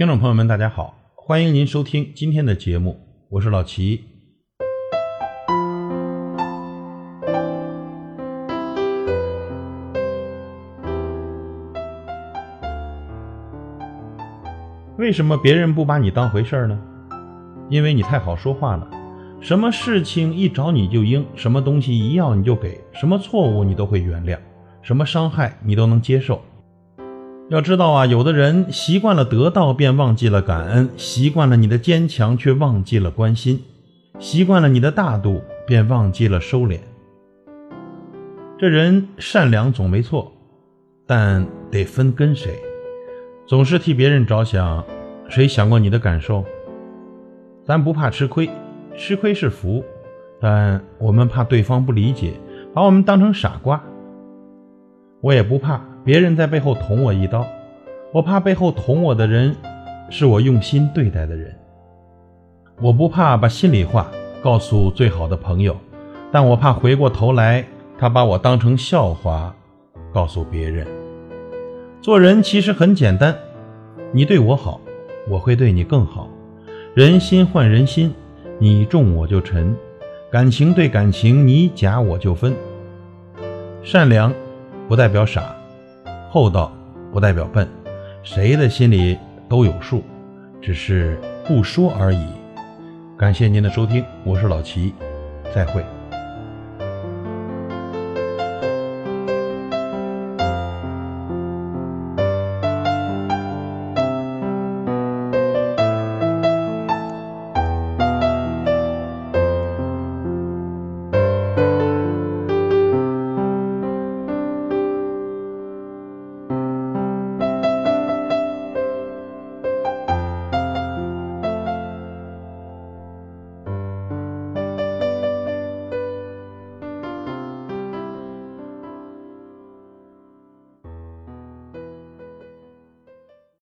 听众朋友们，大家好，欢迎您收听今天的节目，我是老齐。为什么别人不把你当回事儿呢？因为你太好说话了，什么事情一找你就应，什么东西一要你就给，什么错误你都会原谅，什么伤害你都能接受。要知道啊，有的人习惯了得到，便忘记了感恩；习惯了你的坚强，却忘记了关心；习惯了你的大度，便忘记了收敛。这人善良总没错，但得分跟谁。总是替别人着想，谁想过你的感受？咱不怕吃亏，吃亏是福，但我们怕对方不理解，把我们当成傻瓜。我也不怕别人在背后捅我一刀，我怕背后捅我的人是我用心对待的人。我不怕把心里话告诉最好的朋友，但我怕回过头来他把我当成笑话告诉别人。做人其实很简单，你对我好，我会对你更好。人心换人心，你重我就沉；感情对感情，你假我就分。善良不代表傻，厚道不代表笨，谁的心里都有数，只是不说而已。感谢您的收听，我是老齐，再会。